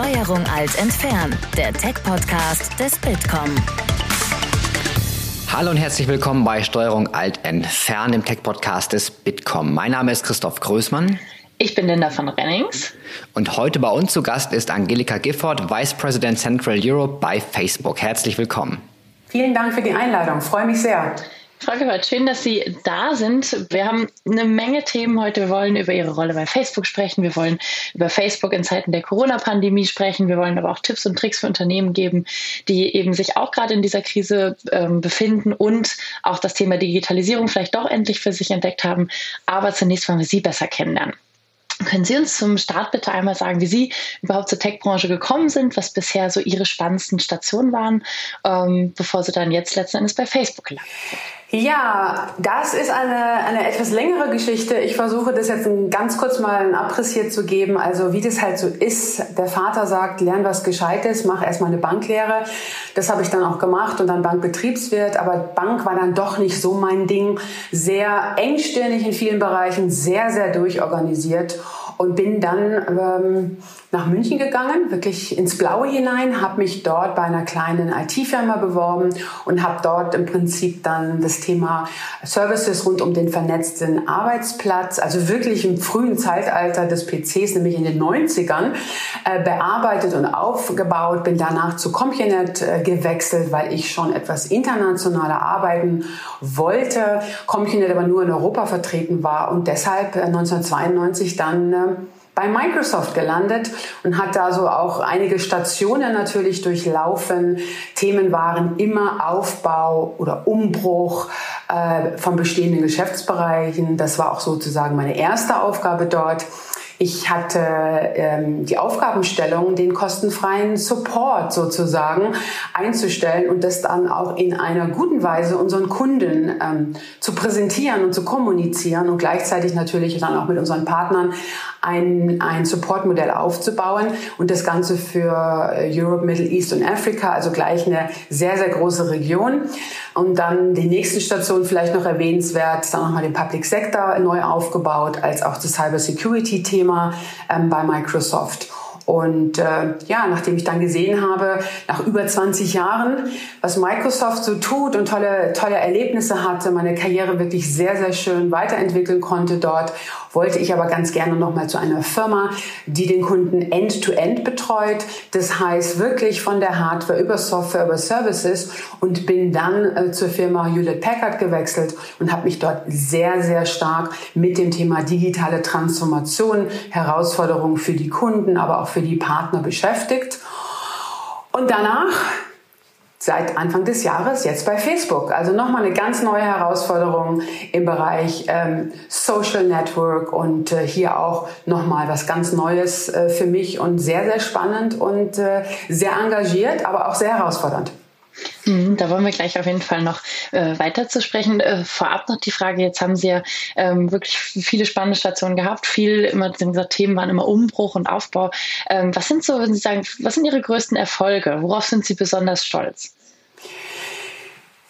Steuerung Alt entfernen, der Tech-Podcast des Bitkom. Hallo und herzlich willkommen bei Steuerung Alt entfernen, dem Tech-Podcast des Bitkom. Mein Name ist Christoph Größmann. Ich bin Linda von Rennings. Und heute bei uns zu Gast ist Angelika Gifford, Vice President Central Europe bei Facebook. Herzlich willkommen. Vielen Dank für die Einladung. Freue mich sehr. Frau Gebhardt, schön, dass Sie da sind. Wir haben eine Menge Themen heute. Wir wollen über Ihre Rolle bei Facebook sprechen. Wir wollen über Facebook in Zeiten der Corona-Pandemie sprechen. Wir wollen aber auch Tipps und Tricks für Unternehmen geben, die eben sich auch gerade in dieser Krise ähm, befinden und auch das Thema Digitalisierung vielleicht doch endlich für sich entdeckt haben. Aber zunächst wollen wir Sie besser kennenlernen. Können Sie uns zum Start bitte einmal sagen, wie Sie überhaupt zur Tech-Branche gekommen sind, was bisher so Ihre spannendsten Stationen waren, ähm, bevor Sie dann jetzt letzten Endes bei Facebook gelandet sind? Ja, das ist eine, eine etwas längere Geschichte. Ich versuche das jetzt ganz kurz mal einen Abriss hier zu geben. Also wie das halt so ist. Der Vater sagt, lern was Gescheites, mach erstmal eine Banklehre. Das habe ich dann auch gemacht und dann Bankbetriebswirt. Aber Bank war dann doch nicht so mein Ding. Sehr engstirnig in vielen Bereichen, sehr, sehr durchorganisiert und bin dann ähm, nach München gegangen, wirklich ins Blaue hinein, habe mich dort bei einer kleinen IT-Firma beworben und habe dort im Prinzip dann das Thema Services rund um den vernetzten Arbeitsplatz, also wirklich im frühen Zeitalter des PCs, nämlich in den 90ern, äh, bearbeitet und aufgebaut, bin danach zu Compionet äh, gewechselt, weil ich schon etwas internationaler arbeiten wollte. Compionet aber nur in Europa vertreten war und deshalb äh, 1992 dann äh, bei Microsoft gelandet und hat da so auch einige Stationen natürlich durchlaufen. Themen waren immer Aufbau oder Umbruch äh, von bestehenden Geschäftsbereichen. Das war auch sozusagen meine erste Aufgabe dort. Ich hatte ähm, die Aufgabenstellung, den kostenfreien Support sozusagen einzustellen und das dann auch in einer guten Weise unseren Kunden ähm, zu präsentieren und zu kommunizieren und gleichzeitig natürlich dann auch mit unseren Partnern ein, ein Supportmodell aufzubauen und das Ganze für äh, Europe, Middle East und Afrika, also gleich eine sehr, sehr große Region. Und dann die nächste Station vielleicht noch erwähnenswert, dann nochmal den Public Sector neu aufgebaut, als auch das Cyber Security Thema ähm, bei Microsoft. Und äh, ja, nachdem ich dann gesehen habe, nach über 20 Jahren, was Microsoft so tut und tolle, tolle Erlebnisse hatte, meine Karriere wirklich sehr, sehr schön weiterentwickeln konnte dort, wollte ich aber ganz gerne nochmal zu einer Firma, die den Kunden end-to-end -End betreut. Das heißt wirklich von der Hardware über Software, über Services und bin dann äh, zur Firma Hewlett Packard gewechselt und habe mich dort sehr, sehr stark mit dem Thema digitale Transformation, Herausforderungen für die Kunden, aber auch für die Partner beschäftigt. Und danach seit Anfang des Jahres jetzt bei Facebook. Also nochmal eine ganz neue Herausforderung im Bereich ähm, Social Network und äh, hier auch nochmal was ganz Neues äh, für mich und sehr, sehr spannend und äh, sehr engagiert, aber auch sehr herausfordernd. Mhm, da wollen wir gleich auf jeden Fall noch äh, weiter zu sprechen. Äh, vorab noch die Frage, jetzt haben Sie ja ähm, wirklich viele spannende Stationen gehabt. Viel immer, gesagt, Themen waren immer Umbruch und Aufbau. Ähm, was sind so, wenn Sie sagen, was sind Ihre größten Erfolge? Worauf sind Sie besonders stolz?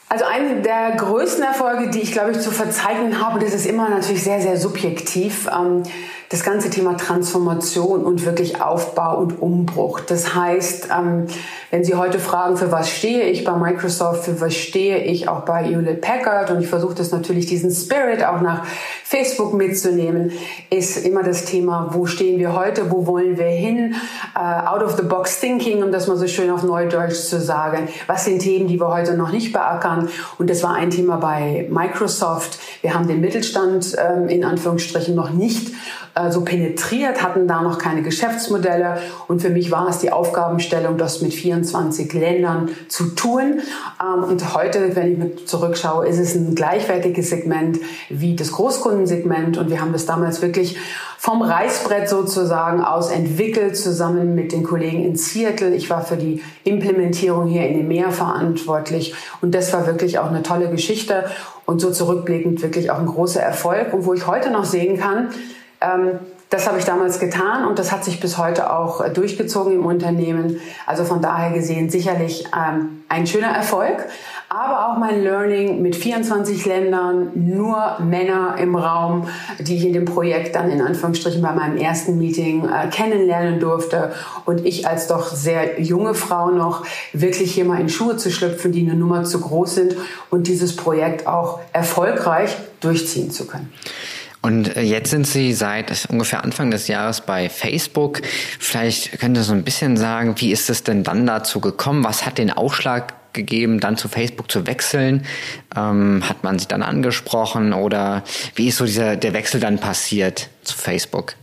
Also eine der größten Erfolge, die ich glaube ich zu verzeichnen habe, das ist immer natürlich sehr, sehr subjektiv. Ähm, das ganze Thema Transformation und wirklich Aufbau und Umbruch. Das heißt, ähm, wenn Sie heute fragen, für was stehe ich bei Microsoft, für was stehe ich auch bei Hewlett Packard und ich versuche das natürlich diesen Spirit auch nach Facebook mitzunehmen, ist immer das Thema, wo stehen wir heute, wo wollen wir hin, uh, out of the box thinking, um das mal so schön auf Neudeutsch zu sagen. Was sind Themen, die wir heute noch nicht beackern? Und das war ein Thema bei Microsoft. Wir haben den Mittelstand ähm, in Anführungsstrichen noch nicht äh, so penetriert, hatten da noch keine Geschäftsmodelle. Und für mich war es die Aufgabenstellung, das mit 24 Ländern zu tun. Ähm, und heute, wenn ich mit zurückschaue, ist es ein gleichwertiges Segment wie das Großkundensegment. Und wir haben das damals wirklich vom Reißbrett sozusagen aus entwickelt, zusammen mit den Kollegen in Seattle. Ich war für die Implementierung hier in dem Meer verantwortlich. Und das war wirklich auch eine tolle Geschichte und so zurückblickend wirklich auch ein großer Erfolg. Und wo ich heute noch sehen kann, das habe ich damals getan und das hat sich bis heute auch äh, durchgezogen im Unternehmen. Also von daher gesehen sicherlich ähm, ein schöner Erfolg. aber auch mein Learning mit 24 Ländern, nur Männer im Raum, die ich in dem Projekt dann in Anführungsstrichen bei meinem ersten Meeting äh, kennenlernen durfte und ich als doch sehr junge Frau noch wirklich hier mal in Schuhe zu schlüpfen, die eine Nummer zu groß sind und dieses Projekt auch erfolgreich durchziehen zu können. Und äh, jetzt sind Sie seit ungefähr Anfang des Jahres bei Facebook. Vielleicht können Sie so ein bisschen sagen, wie ist es denn dann dazu gekommen? Was hat den Ausschlag gegeben, dann zu Facebook zu wechseln? Ähm, hat man Sie dann angesprochen oder wie ist so dieser, der Wechsel dann passiert zu Facebook?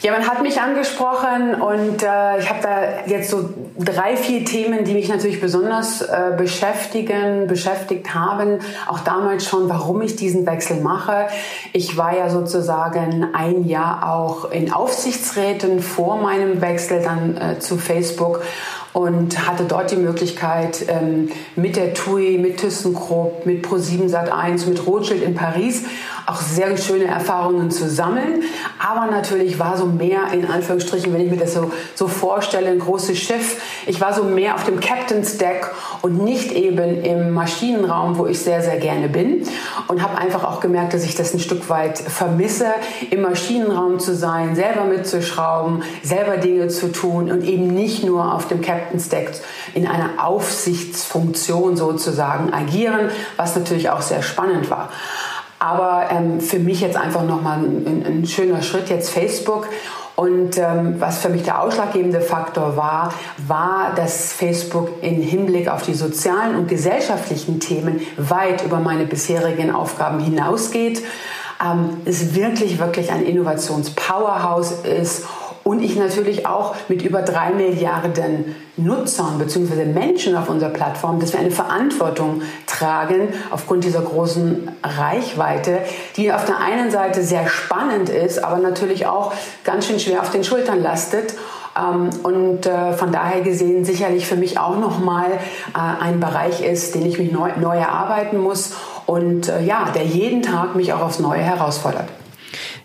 Ja, man hat mich angesprochen und äh, ich habe da jetzt so drei, vier Themen, die mich natürlich besonders äh, beschäftigen, beschäftigt haben. Auch damals schon, warum ich diesen Wechsel mache. Ich war ja sozusagen ein Jahr auch in Aufsichtsräten vor meinem Wechsel dann äh, zu Facebook und hatte dort die Möglichkeit, ähm, mit der TUI, mit ThyssenKrupp, mit Pro7 Sat1, mit Rothschild in Paris auch sehr schöne Erfahrungen zu sammeln. Aber natürlich war so mehr, in Anführungsstrichen, wenn ich mir das so, so vorstelle, ein großes Schiff. Ich war so mehr auf dem Captain's Deck und nicht eben im Maschinenraum, wo ich sehr, sehr gerne bin. Und habe einfach auch gemerkt, dass ich das ein Stück weit vermisse, im Maschinenraum zu sein, selber mitzuschrauben, selber Dinge zu tun und eben nicht nur auf dem Captain's Deck in einer Aufsichtsfunktion sozusagen agieren, was natürlich auch sehr spannend war. Aber ähm, für mich jetzt einfach nochmal ein, ein schöner Schritt, jetzt Facebook. Und ähm, was für mich der ausschlaggebende Faktor war, war, dass Facebook im Hinblick auf die sozialen und gesellschaftlichen Themen weit über meine bisherigen Aufgaben hinausgeht. Ähm, es wirklich, wirklich ein Innovationspowerhouse ist und ich natürlich auch mit über drei Milliarden Nutzern bzw. Menschen auf unserer Plattform, dass wir eine Verantwortung tragen aufgrund dieser großen Reichweite, die auf der einen Seite sehr spannend ist, aber natürlich auch ganz schön schwer auf den Schultern lastet. Ähm, und äh, von daher gesehen sicherlich für mich auch nochmal äh, ein Bereich ist, den ich mich neu, neu erarbeiten muss und äh, ja, der jeden Tag mich auch aufs Neue herausfordert.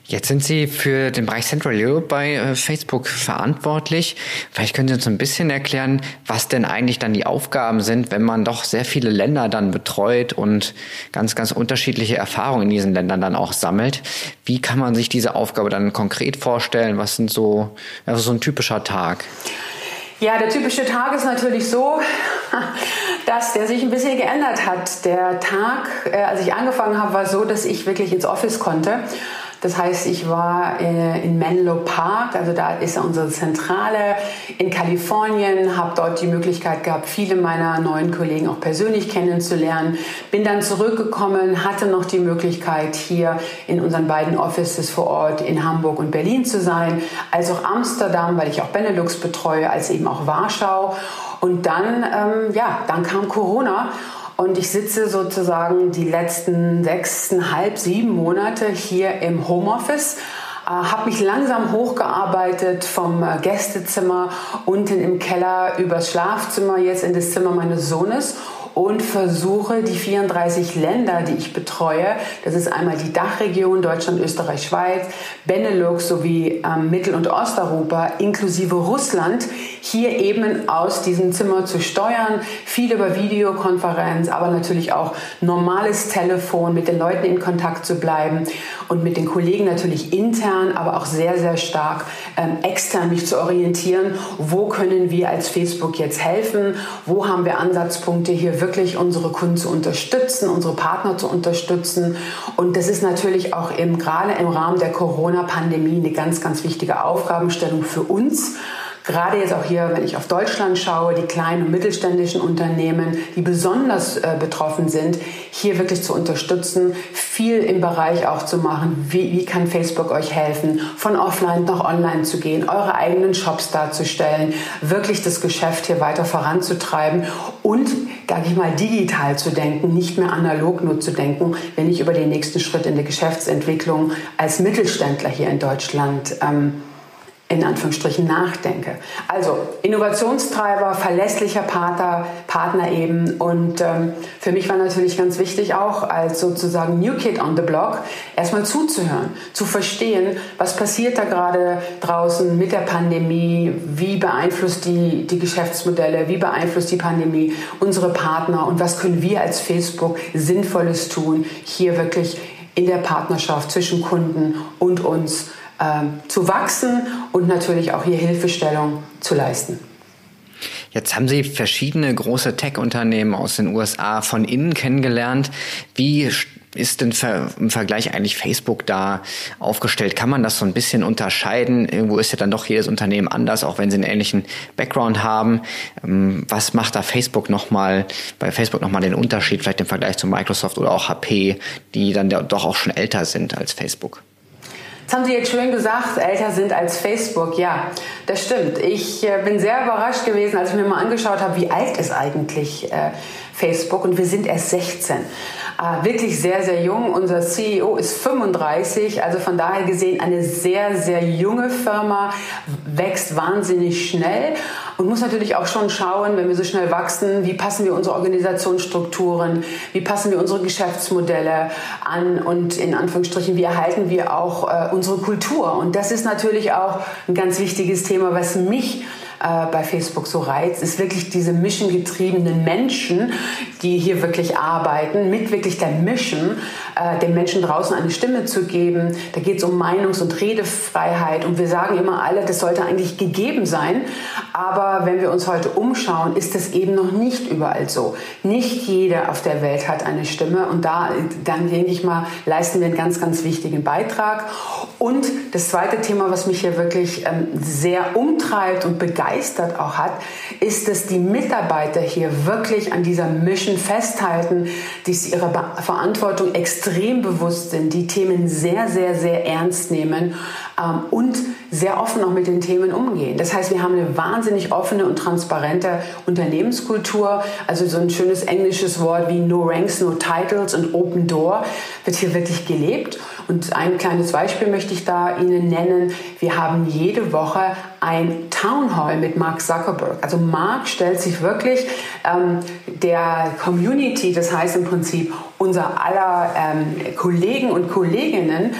Jetzt sind Sie für den Bereich Central Europe bei äh, Facebook verantwortlich. Vielleicht können Sie uns ein bisschen erklären, was denn eigentlich dann die Aufgaben sind, wenn man doch sehr viele Länder dann betreut und ganz, ganz unterschiedliche Erfahrungen in diesen Ländern dann auch sammelt. Wie kann man sich diese Aufgabe dann konkret vorstellen? Was sind so, also so ein typischer Tag? Ja, der typische Tag ist natürlich so, dass der sich ein bisschen geändert hat. Der Tag, äh, als ich angefangen habe, war so, dass ich wirklich ins Office konnte das heißt, ich war äh, in Menlo Park, also da ist unsere Zentrale in Kalifornien, habe dort die Möglichkeit gehabt, viele meiner neuen Kollegen auch persönlich kennenzulernen. Bin dann zurückgekommen, hatte noch die Möglichkeit, hier in unseren beiden Offices vor Ort in Hamburg und Berlin zu sein, als auch Amsterdam, weil ich auch Benelux betreue, als eben auch Warschau. Und dann, ähm, ja, dann kam Corona und ich sitze sozusagen die letzten sechseinhalb, sieben Monate hier im Homeoffice äh, habe mich langsam hochgearbeitet vom äh, Gästezimmer unten im Keller übers Schlafzimmer jetzt in das Zimmer meines Sohnes und versuche die 34 Länder, die ich betreue, das ist einmal die Dachregion Deutschland, Österreich, Schweiz, Benelux sowie ähm, Mittel- und Osteuropa inklusive Russland, hier eben aus diesem Zimmer zu steuern, viel über Videokonferenz, aber natürlich auch normales Telefon, mit den Leuten in Kontakt zu bleiben und mit den Kollegen natürlich intern, aber auch sehr, sehr stark ähm, extern mich zu orientieren, wo können wir als Facebook jetzt helfen, wo haben wir Ansatzpunkte hier wirklich unsere Kunden zu unterstützen, unsere Partner zu unterstützen. Und das ist natürlich auch im, gerade im Rahmen der Corona-Pandemie eine ganz, ganz wichtige Aufgabenstellung für uns gerade jetzt auch hier, wenn ich auf Deutschland schaue, die kleinen und mittelständischen Unternehmen, die besonders äh, betroffen sind, hier wirklich zu unterstützen, viel im Bereich auch zu machen. Wie, wie kann Facebook euch helfen, von offline nach online zu gehen, eure eigenen Shops darzustellen, wirklich das Geschäft hier weiter voranzutreiben und, sage ich mal, digital zu denken, nicht mehr analog nur zu denken, wenn ich über den nächsten Schritt in der Geschäftsentwicklung als Mittelständler hier in Deutschland ähm, in Anführungsstrichen nachdenke. Also Innovationstreiber, verlässlicher Partner, Partner eben. Und ähm, für mich war natürlich ganz wichtig auch als sozusagen New Kid on the Block erstmal zuzuhören, zu verstehen, was passiert da gerade draußen mit der Pandemie, wie beeinflusst die, die Geschäftsmodelle, wie beeinflusst die Pandemie unsere Partner und was können wir als Facebook Sinnvolles tun, hier wirklich in der Partnerschaft zwischen Kunden und uns ähm, zu wachsen und natürlich auch hier Hilfestellung zu leisten. Jetzt haben Sie verschiedene große Tech-Unternehmen aus den USA von innen kennengelernt. Wie ist denn im Vergleich eigentlich Facebook da aufgestellt? Kann man das so ein bisschen unterscheiden? Irgendwo ist ja dann doch jedes Unternehmen anders, auch wenn sie einen ähnlichen Background haben. Ähm, was macht da Facebook nochmal, bei Facebook nochmal den Unterschied, vielleicht im Vergleich zu Microsoft oder auch HP, die dann doch auch schon älter sind als Facebook? Das haben Sie jetzt schön gesagt, älter sind als Facebook. Ja, das stimmt. Ich äh, bin sehr überrascht gewesen, als ich mir mal angeschaut habe, wie alt ist eigentlich äh, Facebook und wir sind erst 16. Äh, wirklich sehr, sehr jung. Unser CEO ist 35, also von daher gesehen eine sehr, sehr junge Firma, wächst wahnsinnig schnell und muss natürlich auch schon schauen, wenn wir so schnell wachsen, wie passen wir unsere Organisationsstrukturen, wie passen wir unsere Geschäftsmodelle an und in Anführungsstrichen, wie erhalten wir auch äh, unsere Kultur. Und das ist natürlich auch ein ganz wichtiges Thema, was mich äh, bei Facebook so reizt, ist wirklich diese missiongetriebenen Menschen, die hier wirklich arbeiten, mit wirklich der Mission, äh, den Menschen draußen eine Stimme zu geben. Da geht es um Meinungs- und Redefreiheit und wir sagen immer alle, das sollte eigentlich gegeben sein. Aber wenn wir uns heute umschauen, ist das eben noch nicht überall so. Nicht jeder auf der Welt hat eine Stimme und da, dann denke ich mal, leisten wir einen ganz, ganz wichtigen Beitrag. Und das zweite Thema, was mich hier wirklich ähm, sehr umtreibt und begeistert auch hat, ist, dass die Mitarbeiter hier wirklich an dieser Mission festhalten, die sie ihrer Verantwortung extrem bewusst sind, die Themen sehr, sehr, sehr ernst nehmen ähm, und sehr offen auch mit den Themen umgehen. Das heißt, wir haben eine wahnsinnig offene und transparente Unternehmenskultur. Also so ein schönes englisches Wort wie No Ranks, No Titles und Open Door wird hier wirklich gelebt. Und ein kleines Beispiel möchte ich da Ihnen nennen. Wir haben jede Woche ein Town Hall mit Mark Zuckerberg. Also Mark stellt sich wirklich ähm, der Community, das heißt im Prinzip unser aller ähm, Kollegen und Kolleginnen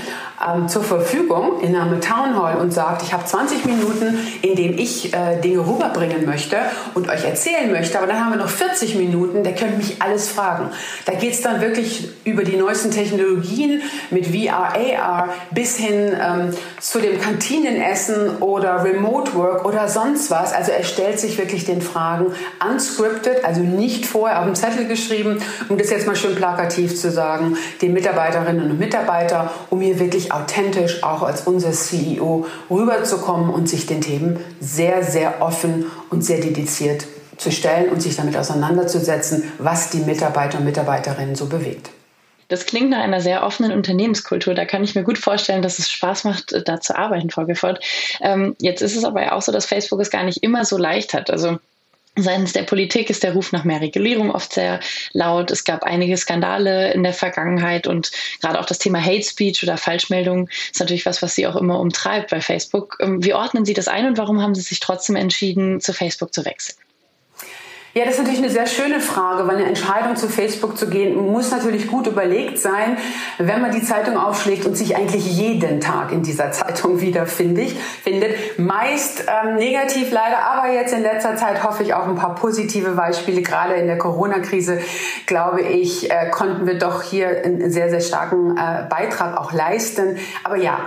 ähm, zur Verfügung in einem Town Hall und sagt, ich habe 20 Minuten, in denen ich äh, Dinge rüberbringen möchte und euch erzählen möchte, aber dann haben wir noch 40 Minuten, der könnt mich alles fragen. Da geht es dann wirklich über die neuesten Technologien mit VR, AR bis hin ähm, zu dem Kantinenessen oder Remote Work oder sonst was. Also er stellt sich wirklich den Fragen unscripted, also nicht vorher auf dem Zettel geschrieben, um das jetzt mal schön plakativ zu sagen, den Mitarbeiterinnen und Mitarbeiter, um hier wirklich authentisch auch als unser CEO rüberzukommen und sich den Themen sehr, sehr offen und sehr dediziert zu stellen und sich damit auseinanderzusetzen, was die Mitarbeiter und Mitarbeiterinnen so bewegt. Das klingt nach einer sehr offenen Unternehmenskultur. Da kann ich mir gut vorstellen, dass es Spaß macht, da zu arbeiten, Frau Gifford. Ähm, jetzt ist es aber auch so, dass Facebook es gar nicht immer so leicht hat. Also Seitens der Politik ist der Ruf nach mehr Regulierung oft sehr laut. Es gab einige Skandale in der Vergangenheit und gerade auch das Thema Hate Speech oder Falschmeldungen ist natürlich was, was Sie auch immer umtreibt bei Facebook. Ähm, wie ordnen Sie das ein und warum haben Sie sich trotzdem entschieden, zu Facebook zu wechseln? Ja, das ist natürlich eine sehr schöne Frage, weil eine Entscheidung zu Facebook zu gehen muss natürlich gut überlegt sein, wenn man die Zeitung aufschlägt und sich eigentlich jeden Tag in dieser Zeitung wiederfindet. Findet. Meist ähm, negativ leider, aber jetzt in letzter Zeit hoffe ich auch ein paar positive Beispiele. Gerade in der Corona-Krise, glaube ich, äh, konnten wir doch hier einen sehr, sehr starken äh, Beitrag auch leisten. Aber ja,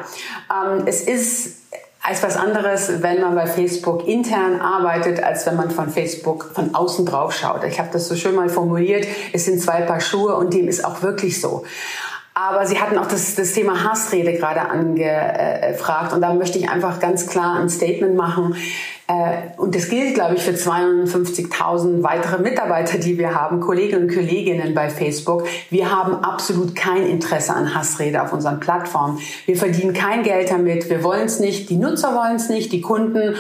ähm, es ist als was anderes, wenn man bei Facebook intern arbeitet, als wenn man von Facebook von außen drauf schaut. Ich habe das so schön mal formuliert, es sind zwei Paar Schuhe und dem ist auch wirklich so. Aber Sie hatten auch das, das Thema Hassrede gerade angefragt und da möchte ich einfach ganz klar ein Statement machen. Äh, und das gilt, glaube ich, für 250.000 weitere Mitarbeiter, die wir haben, Kolleginnen und Kolleginnen bei Facebook. Wir haben absolut kein Interesse an Hassrede auf unseren Plattformen. Wir verdienen kein Geld damit. Wir wollen es nicht. Die Nutzer wollen es nicht, die Kunden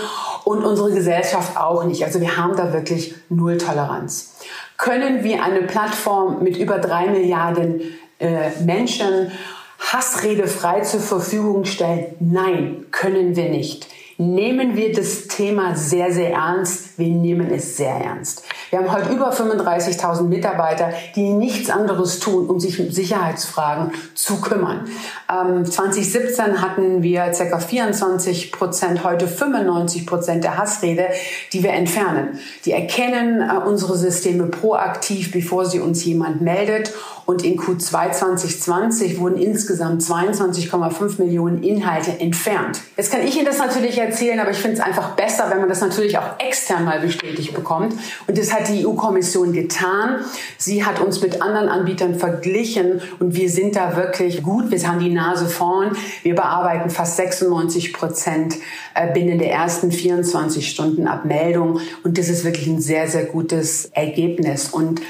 und unsere Gesellschaft auch nicht. Also wir haben da wirklich Null Toleranz. Können wir eine Plattform mit über drei Milliarden äh, Menschen Hassrede frei zur Verfügung stellen? Nein, können wir nicht. nehmen wir das Thema sehr, sehr ernst. Wir nehmen es sehr ernst. Wir haben heute über 35.000 Mitarbeiter, die nichts anderes tun, um sich um Sicherheitsfragen zu kümmern. Ähm, 2017 hatten wir ca. 24 Prozent, heute 95 Prozent der Hassrede, die wir entfernen. Die erkennen äh, unsere Systeme proaktiv, bevor sie uns jemand meldet und in Q2 2020 wurden insgesamt 22,5 Millionen Inhalte entfernt. Jetzt kann ich Ihnen das natürlich erzählen, aber ich finde es einfach besser, wenn man das natürlich auch extern mal bestätigt bekommt. Und das hat die EU-Kommission getan. Sie hat uns mit anderen Anbietern verglichen und wir sind da wirklich gut. Wir haben die Nase vorn. Wir bearbeiten fast 96 Prozent äh, binnen der ersten 24 Stunden Abmeldung. Und das ist wirklich ein sehr, sehr gutes Ergebnis. Und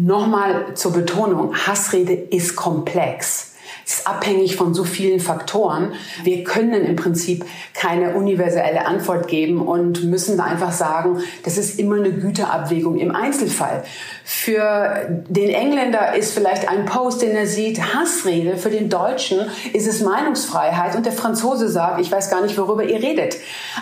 Nochmal zur Betonung, Hassrede ist komplex ist abhängig von so vielen Faktoren. Wir können im Prinzip keine universelle Antwort geben und müssen da einfach sagen, das ist immer eine Güterabwägung im Einzelfall. Für den Engländer ist vielleicht ein Post, den er sieht, Hassrede. Für den Deutschen ist es Meinungsfreiheit und der Franzose sagt, ich weiß gar nicht, worüber ihr redet.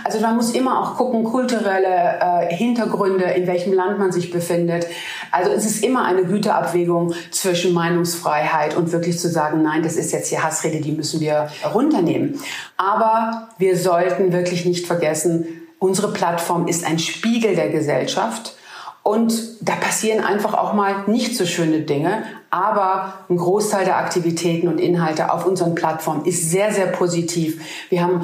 Also man muss immer auch gucken, kulturelle äh, Hintergründe, in welchem Land man sich befindet. Also es ist immer eine Güterabwägung zwischen Meinungsfreiheit und wirklich zu sagen, nein, das ist jetzt hier Hassrede, die müssen wir runternehmen. Aber wir sollten wirklich nicht vergessen, unsere Plattform ist ein Spiegel der Gesellschaft. Und da passieren einfach auch mal nicht so schöne Dinge. Aber ein Großteil der Aktivitäten und Inhalte auf unseren Plattformen ist sehr, sehr positiv. Wir haben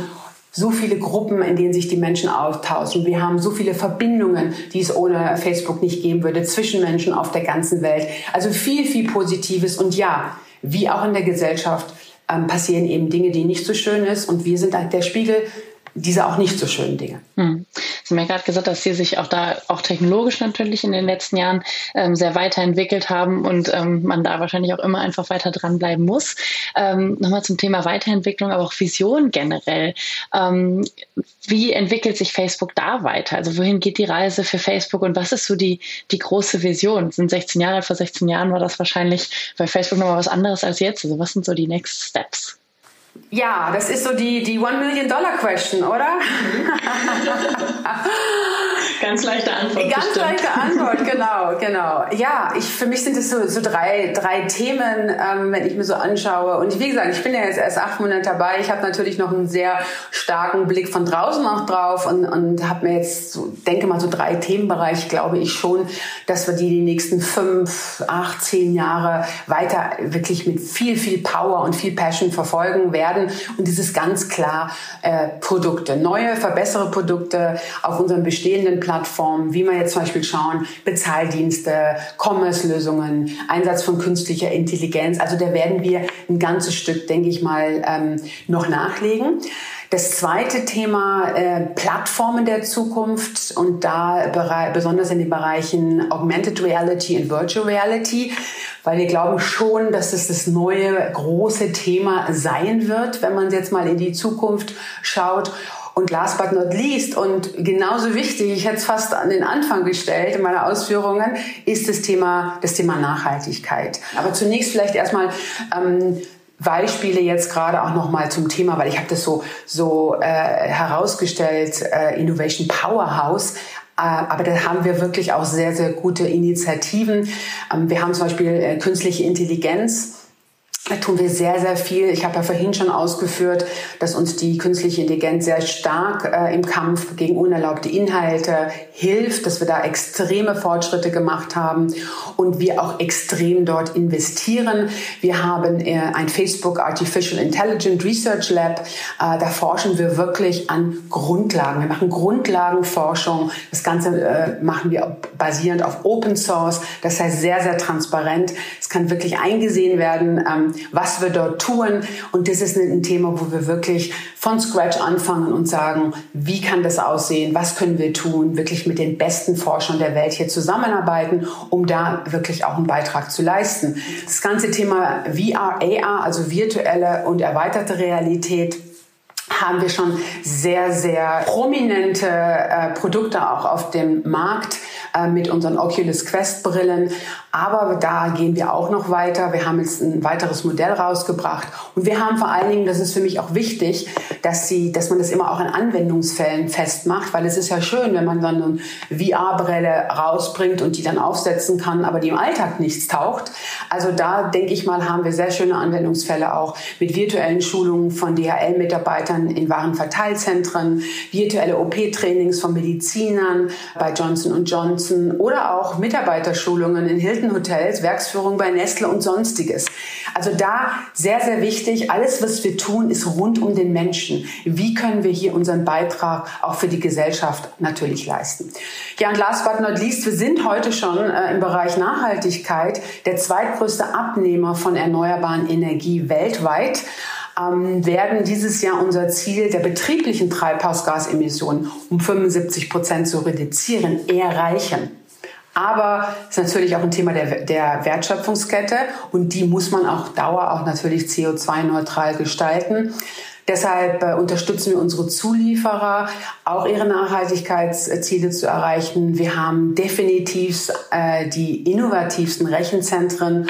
so viele Gruppen, in denen sich die Menschen austauschen. Wir haben so viele Verbindungen, die es ohne Facebook nicht geben würde, zwischen Menschen auf der ganzen Welt. Also viel, viel Positives. Und ja, wie auch in der Gesellschaft ähm, passieren eben Dinge, die nicht so schön ist. Und wir sind halt der Spiegel dieser auch nicht so schönen Dinge. Hm. Sie haben ja gerade gesagt, dass Sie sich auch da auch technologisch natürlich in den letzten Jahren ähm, sehr weiterentwickelt haben und ähm, man da wahrscheinlich auch immer einfach weiter dranbleiben muss. Ähm, Nochmal zum Thema Weiterentwicklung, aber auch Vision generell. Ähm, wie entwickelt sich Facebook da weiter? Also wohin geht die Reise für Facebook und was ist so die, die große Vision? Sind 16 Jahre, vor 16 Jahren war das wahrscheinlich bei Facebook nochmal was anderes als jetzt. Also was sind so die Next Steps? Ja, das ist so die, die One Million Dollar Question, oder? Ganz leichte Antwort. Ganz bestimmt. leichte Antwort, genau, genau. Ja, ich, für mich sind es so, so drei, drei Themen, ähm, wenn ich mir so anschaue. Und wie gesagt, ich bin ja jetzt erst acht Monate dabei. Ich habe natürlich noch einen sehr starken Blick von draußen auch drauf und, und habe mir jetzt, so, denke mal, so drei Themenbereiche, glaube ich schon, dass wir die die nächsten fünf, acht, zehn Jahre weiter wirklich mit viel, viel Power und viel Passion verfolgen werden. Und das ist ganz klar äh, Produkte, neue, verbessere Produkte auf unseren bestehenden Plattformen Plattformen, wie wir jetzt zum Beispiel schauen, Bezahldienste, Commerce-Lösungen, Einsatz von künstlicher Intelligenz. Also da werden wir ein ganzes Stück, denke ich mal, ähm, noch nachlegen. Das zweite Thema äh, Plattformen der Zukunft und da besonders in den Bereichen Augmented Reality und Virtual Reality, weil wir glauben schon, dass es das neue große Thema sein wird, wenn man jetzt mal in die Zukunft schaut. Und last but not least und genauso wichtig, ich hätte es fast an den Anfang gestellt in meiner Ausführungen, ist das Thema, das Thema Nachhaltigkeit. Aber zunächst vielleicht erstmal ähm, Beispiele jetzt gerade auch nochmal zum Thema, weil ich habe das so, so äh, herausgestellt, äh, Innovation Powerhouse. Äh, aber da haben wir wirklich auch sehr, sehr gute Initiativen. Ähm, wir haben zum Beispiel äh, künstliche Intelligenz da tun wir sehr, sehr viel. Ich habe ja vorhin schon ausgeführt, dass uns die künstliche Intelligenz sehr stark äh, im Kampf gegen unerlaubte Inhalte hilft, dass wir da extreme Fortschritte gemacht haben und wir auch extrem dort investieren. Wir haben äh, ein Facebook Artificial Intelligence Research Lab. Äh, da forschen wir wirklich an Grundlagen. Wir machen Grundlagenforschung. Das Ganze äh, machen wir basierend auf Open Source. Das heißt sehr, sehr transparent. Es kann wirklich eingesehen werden. Ähm, was wir dort tun. Und das ist ein Thema, wo wir wirklich von Scratch anfangen und sagen, wie kann das aussehen? Was können wir tun? Wirklich mit den besten Forschern der Welt hier zusammenarbeiten, um da wirklich auch einen Beitrag zu leisten. Das ganze Thema VR, AR, also virtuelle und erweiterte Realität, haben wir schon sehr, sehr prominente äh, Produkte auch auf dem Markt äh, mit unseren Oculus Quest Brillen. Aber da gehen wir auch noch weiter. Wir haben jetzt ein weiteres Modell rausgebracht und wir haben vor allen Dingen, das ist für mich auch wichtig, dass sie, dass man das immer auch in Anwendungsfällen festmacht, weil es ist ja schön, wenn man dann eine VR-Brille rausbringt und die dann aufsetzen kann, aber die im Alltag nichts taucht. Also da denke ich mal, haben wir sehr schöne Anwendungsfälle auch mit virtuellen Schulungen von DHL-Mitarbeitern in Warenverteilzentren, virtuelle OP-Trainings von Medizinern bei Johnson Johnson oder auch Mitarbeiterschulungen in Hilton Hotels, Werksführung bei Nestle und sonstiges. Also da sehr, sehr wichtig, alles, was wir tun, ist rund um den Menschen. Wie können wir hier unseren Beitrag auch für die Gesellschaft natürlich leisten? Ja, und last but not least, wir sind heute schon äh, im Bereich Nachhaltigkeit der zweitgrößte Abnehmer von erneuerbaren Energie weltweit ähm, werden dieses Jahr unser Ziel der betrieblichen Treibhausgasemissionen um 75 Prozent zu reduzieren erreichen. Aber es ist natürlich auch ein Thema der, der Wertschöpfungskette und die muss man auch Dauer auch natürlich CO2-neutral gestalten. Deshalb äh, unterstützen wir unsere Zulieferer, auch ihre Nachhaltigkeitsziele zu erreichen. Wir haben definitiv äh, die innovativsten Rechenzentren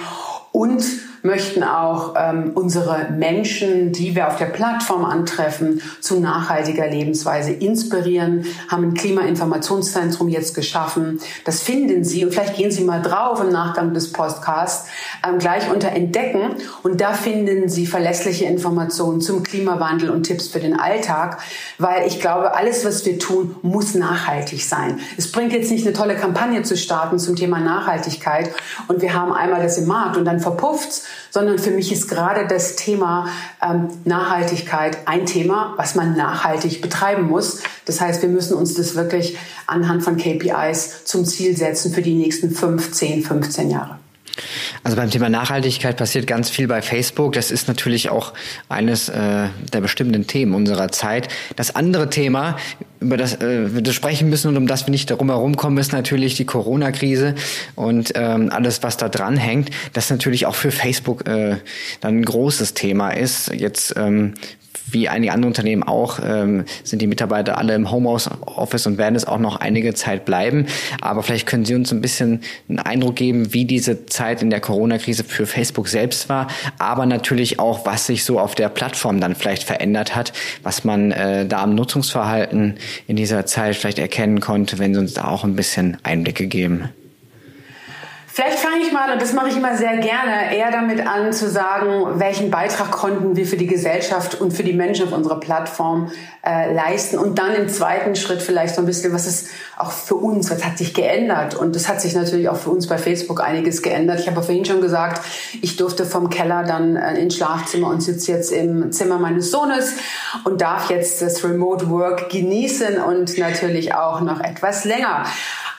und möchten auch ähm, unsere Menschen, die wir auf der Plattform antreffen, zu nachhaltiger Lebensweise inspirieren, haben ein Klimainformationszentrum jetzt geschaffen. Das finden Sie und vielleicht gehen Sie mal drauf im Nachgang des Podcasts ähm, gleich unter Entdecken und da finden Sie verlässliche Informationen zum Klimawandel und Tipps für den Alltag, weil ich glaube, alles, was wir tun, muss nachhaltig sein. Es bringt jetzt nicht eine tolle Kampagne zu starten zum Thema Nachhaltigkeit und wir haben einmal das im Markt und dann verpufft's, sondern für mich ist gerade das Thema ähm, Nachhaltigkeit ein Thema, was man nachhaltig betreiben muss. Das heißt, wir müssen uns das wirklich anhand von KPIs zum Ziel setzen für die nächsten 5, 10, 15 Jahre. Also beim Thema Nachhaltigkeit passiert ganz viel bei Facebook. Das ist natürlich auch eines äh, der bestimmenden Themen unserer Zeit. Das andere Thema, über das äh, wir sprechen müssen und um das wir nicht darum herumkommen, ist natürlich die Corona-Krise und ähm, alles, was da dran hängt. Das natürlich auch für Facebook äh, dann ein großes Thema ist. Jetzt ähm, wie einige andere Unternehmen auch, ähm, sind die Mitarbeiter alle im Homeoffice und werden es auch noch einige Zeit bleiben. Aber vielleicht können Sie uns ein bisschen einen Eindruck geben, wie diese Zeit in der Corona-Krise für Facebook selbst war, aber natürlich auch, was sich so auf der Plattform dann vielleicht verändert hat, was man äh, da am Nutzungsverhalten in dieser Zeit vielleicht erkennen konnte, wenn Sie uns da auch ein bisschen Einblicke geben. Vielleicht fange ich mal, und das mache ich immer sehr gerne, eher damit an zu sagen, welchen Beitrag konnten wir für die Gesellschaft und für die Menschen auf unserer Plattform äh, leisten. Und dann im zweiten Schritt vielleicht so ein bisschen, was ist auch für uns, was hat sich geändert. Und das hat sich natürlich auch für uns bei Facebook einiges geändert. Ich habe vorhin schon gesagt, ich durfte vom Keller dann äh, ins Schlafzimmer und sitze jetzt im Zimmer meines Sohnes und darf jetzt das Remote Work genießen und natürlich auch noch etwas länger.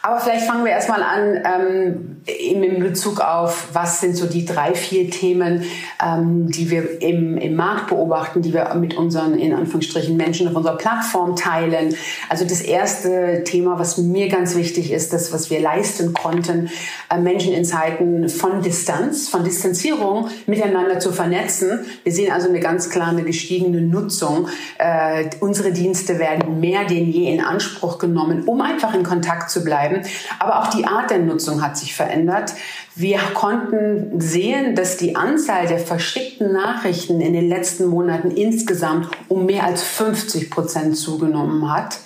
Aber vielleicht fangen wir erstmal an ähm, in Bezug auf, was sind so die drei, vier Themen, ähm, die wir im, im Markt beobachten, die wir mit unseren, in Anführungsstrichen, Menschen auf unserer Plattform teilen. Also das erste Thema, was mir ganz wichtig ist, das, was wir leisten konnten, äh, Menschen in Zeiten von Distanz, von Distanzierung miteinander zu vernetzen. Wir sehen also eine ganz klare gestiegene Nutzung. Äh, unsere Dienste werden mehr denn je in Anspruch genommen, um einfach in Kontakt zu bleiben bleiben. Aber auch die Art der Nutzung hat sich verändert. Wir konnten sehen, dass die Anzahl der verschickten Nachrichten in den letzten Monaten insgesamt um mehr als 50 Prozent zugenommen hat.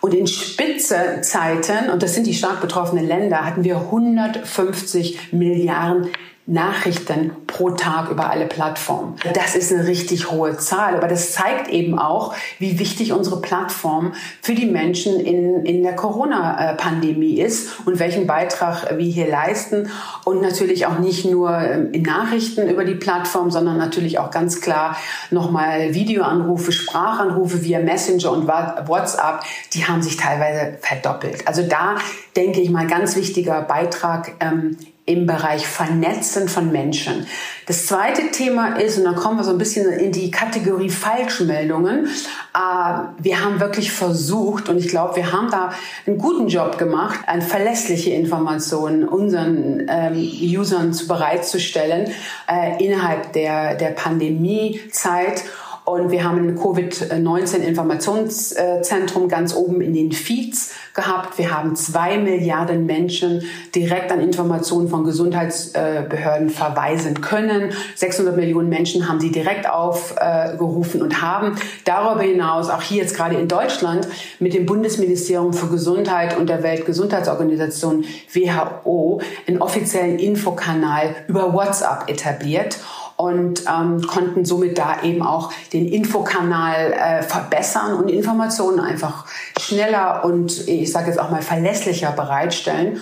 Und in Spitzezeiten, und das sind die stark betroffenen Länder, hatten wir 150 Milliarden Nachrichten pro Tag über alle Plattformen. Das ist eine richtig hohe Zahl, aber das zeigt eben auch, wie wichtig unsere Plattform für die Menschen in, in der Corona-Pandemie ist und welchen Beitrag wir hier leisten und natürlich auch nicht nur ähm, in Nachrichten über die Plattform, sondern natürlich auch ganz klar nochmal Videoanrufe, Sprachanrufe via Messenger und WhatsApp, die haben sich teilweise verdoppelt. Also da denke ich mal ganz wichtiger Beitrag ähm, im Bereich Vernetzen von Menschen. Das zweite Thema ist, und dann kommen wir so ein bisschen in die Kategorie Falschmeldungen. Äh, wir haben wirklich versucht, und ich glaube, wir haben da einen guten Job gemacht, eine verlässliche Informationen unseren ähm, Usern zu bereitzustellen äh, innerhalb der, der Pandemiezeit. Und wir haben ein Covid-19-Informationszentrum ganz oben in den Feeds gehabt. Wir haben zwei Milliarden Menschen direkt an Informationen von Gesundheitsbehörden verweisen können. 600 Millionen Menschen haben sie direkt aufgerufen und haben darüber hinaus auch hier jetzt gerade in Deutschland mit dem Bundesministerium für Gesundheit und der Weltgesundheitsorganisation WHO einen offiziellen Infokanal über WhatsApp etabliert und ähm, konnten somit da eben auch den Infokanal äh, verbessern und Informationen einfach schneller und ich sage jetzt auch mal verlässlicher bereitstellen.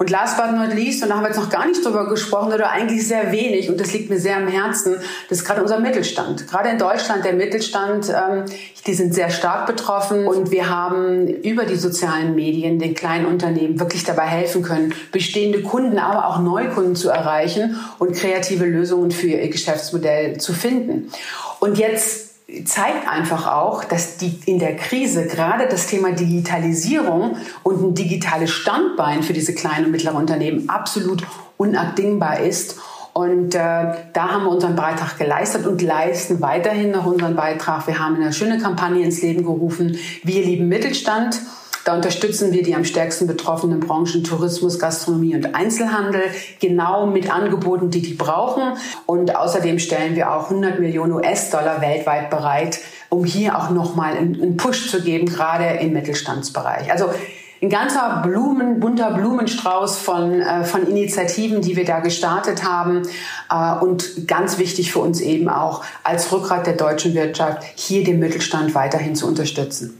Und last but not least, und da haben wir jetzt noch gar nicht drüber gesprochen oder eigentlich sehr wenig, und das liegt mir sehr am Herzen, das ist gerade unser Mittelstand. Gerade in Deutschland, der Mittelstand, ähm, die sind sehr stark betroffen und wir haben über die sozialen Medien den kleinen Unternehmen wirklich dabei helfen können, bestehende Kunden, aber auch Neukunden zu erreichen und kreative Lösungen für ihr Geschäftsmodell zu finden. Und jetzt zeigt einfach auch, dass die in der Krise gerade das Thema Digitalisierung und ein digitales Standbein für diese kleinen und mittleren Unternehmen absolut unabdingbar ist. Und äh, da haben wir unseren Beitrag geleistet und leisten weiterhin noch unseren Beitrag. Wir haben eine schöne Kampagne ins Leben gerufen. Wir lieben Mittelstand. Da unterstützen wir die am stärksten betroffenen Branchen Tourismus, Gastronomie und Einzelhandel genau mit Angeboten, die die brauchen. Und außerdem stellen wir auch 100 Millionen US-Dollar weltweit bereit, um hier auch nochmal einen Push zu geben, gerade im Mittelstandsbereich. Also ein ganzer Blumen, bunter Blumenstrauß von, äh, von Initiativen, die wir da gestartet haben. Äh, und ganz wichtig für uns eben auch als Rückgrat der deutschen Wirtschaft, hier den Mittelstand weiterhin zu unterstützen.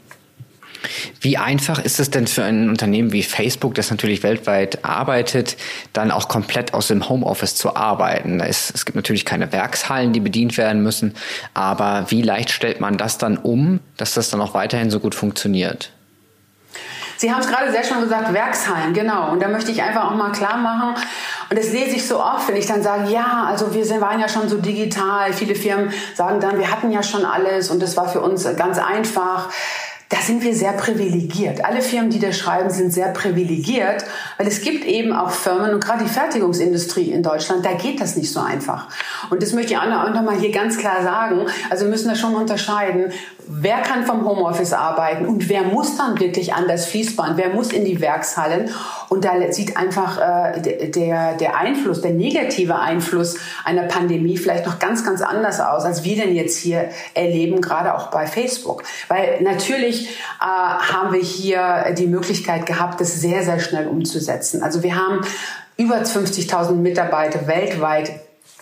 Wie einfach ist es denn für ein Unternehmen wie Facebook, das natürlich weltweit arbeitet, dann auch komplett aus dem Homeoffice zu arbeiten? Ist, es gibt natürlich keine Werkshallen, die bedient werden müssen, aber wie leicht stellt man das dann um, dass das dann auch weiterhin so gut funktioniert? Sie haben es gerade sehr schön gesagt, Werkshallen, genau. Und da möchte ich einfach auch mal klar machen, und das lese ich so oft, wenn ich dann sage, ja, also wir waren ja schon so digital. Viele Firmen sagen dann, wir hatten ja schon alles und das war für uns ganz einfach da sind wir sehr privilegiert. Alle Firmen, die da schreiben, sind sehr privilegiert, weil es gibt eben auch Firmen und gerade die Fertigungsindustrie in Deutschland, da geht das nicht so einfach. Und das möchte ich auch noch mal hier ganz klar sagen. Also wir müssen da schon unterscheiden, wer kann vom Homeoffice arbeiten und wer muss dann wirklich an das Fließband, wer muss in die Werkshallen. Und da sieht einfach äh, der, der Einfluss, der negative Einfluss einer Pandemie vielleicht noch ganz, ganz anders aus, als wir denn jetzt hier erleben, gerade auch bei Facebook. Weil natürlich äh, haben wir hier die Möglichkeit gehabt, das sehr, sehr schnell umzusetzen. Also wir haben über 50.000 Mitarbeiter weltweit